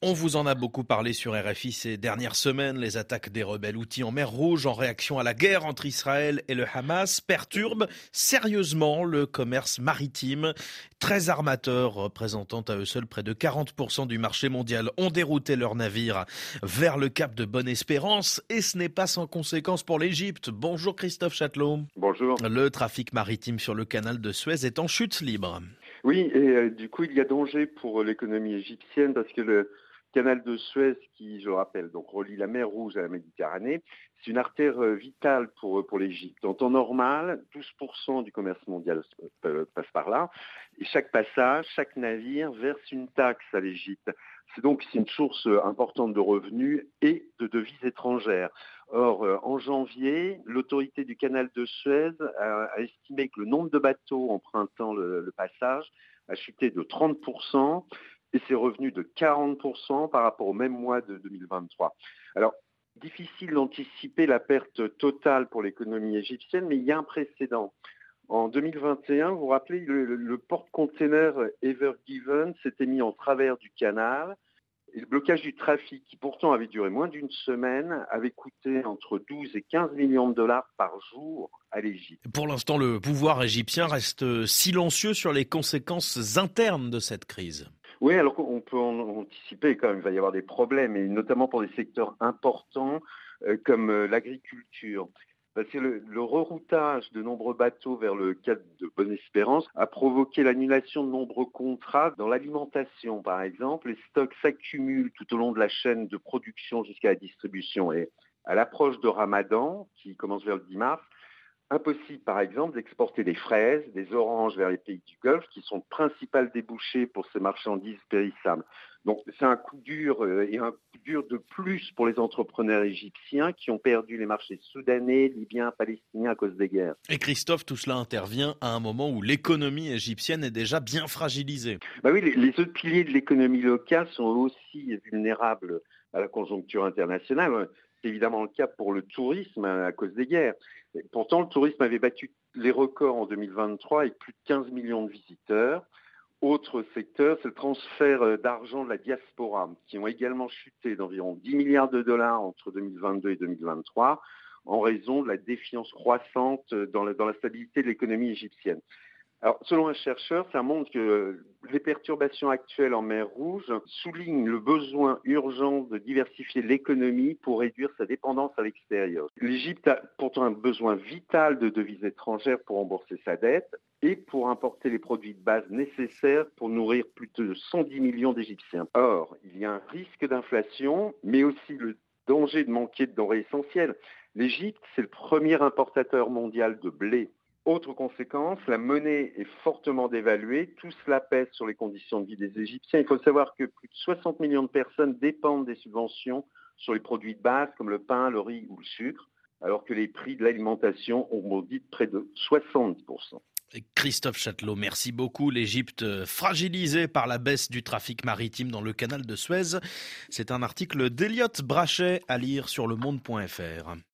On vous en a beaucoup parlé sur RFI ces dernières semaines. Les attaques des rebelles outils en mer Rouge en réaction à la guerre entre Israël et le Hamas perturbent sérieusement le commerce maritime. 13 armateurs représentant à eux seuls près de 40% du marché mondial ont dérouté leurs navires vers le cap de Bonne-Espérance et ce n'est pas sans conséquence pour l'Égypte. Bonjour Christophe Châtelot. Bonjour. Le trafic maritime sur le canal de Suez est en chute libre. Oui, et euh, du coup il y a danger pour l'économie égyptienne parce que le canal de Suez qui, je le rappelle, relie la mer Rouge à la Méditerranée, c'est une artère euh, vitale pour, euh, l'Égypte. En temps normal, 12% du commerce mondial euh, passe par là. Et chaque passage, chaque navire verse une taxe à l'Égypte. C'est donc une source importante de revenus et de devises étrangères. Or, en janvier, l'autorité du canal de Suez a, estimé que le nombre de bateaux empruntant le passage a chuté de 30%, et c'est revenu de 40% par rapport au même mois de 2023. Alors, difficile d'anticiper la perte totale pour l'économie égyptienne, mais il y a un précédent. En 2021, vous vous rappelez, le, porte-container Ever Given s'était mis en travers du canal. Et le blocage du trafic, qui pourtant avait duré moins d'une semaine, avait coûté entre 12 et 15 millions de dollars par jour à l'Égypte. Pour l'instant, le pouvoir égyptien reste silencieux sur les conséquences internes de cette crise. Oui, alors qu'on peut anticiper quand même, il va y avoir des problèmes, et notamment pour des secteurs importants euh, comme euh, l'agriculture. Parce que le, reroutage de nombreux bateaux vers le cap de Bonne-Espérance a provoqué l'annulation de nombreux contrats dans l'alimentation, par exemple. Les stocks s'accumulent tout au long de la chaîne de production jusqu'à la distribution. Et à l'approche de Ramadan, qui commence vers le 10 mars, impossible, par exemple, d'exporter des fraises, des oranges vers les pays du Golfe, qui sont principales débouchés pour ces marchandises périssables. Donc c'est un coup dur euh, et un coup dur de plus pour les entrepreneurs égyptiens qui ont perdu les marchés soudanais, libyens, palestiniens à cause des guerres. Et Christophe, tout cela intervient à un moment où l'économie égyptienne est déjà bien fragilisée. Bah oui, les, les autres piliers de l'économie locale sont aussi vulnérables à la conjoncture internationale. C'est évidemment le cas pour le tourisme à cause des guerres. pourtant, le tourisme avait battu les records en 2023 avec plus de 15 millions de visiteurs. Autre secteur, c'est le transfert euh, d'argent de la diaspora, qui ont également chuté d'environ 10 milliards de dollars entre 2022 et 2023 en raison de la défiance croissante la, dans la stabilité de l'économie égyptienne. Selon un chercheur, ça montre que les perturbations actuelles en mer Rouge soulignent le besoin urgent de diversifier l'économie pour réduire sa dépendance à l'extérieur. L'Égypte a pourtant un besoin vital de devises étrangères pour rembourser sa dette et pour importer les produits de base nécessaires pour nourrir plus de 110 millions d'Égyptiens. Or, il y a un risque d'inflation, mais aussi le danger de manquer de denrées essentielles. L'Égypte, c'est le premier importateur mondial de blé autre conséquence, la monnaie est fortement dévaluée. Tout cela pèse sur les conditions de vie des Égyptiens. Il faut savoir que plus de 60 millions de personnes dépendent des subventions sur les produits de base comme le pain, le riz ou le sucre, alors que les prix de l'alimentation ont maudit près de 60%. Christophe Châtelot, merci beaucoup. L'Égypte fragilisée par la baisse du trafic maritime dans le canal de Suez. C'est un article d'Eliott Brachet à lire sur le monde.fr.